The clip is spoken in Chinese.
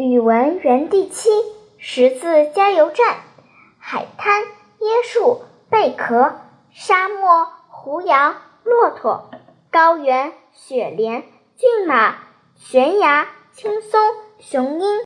语文园地七，识字加油站，海滩、椰树、贝壳、沙漠、胡杨、骆驼、高原、雪莲、骏马、悬崖、青松、雄鹰。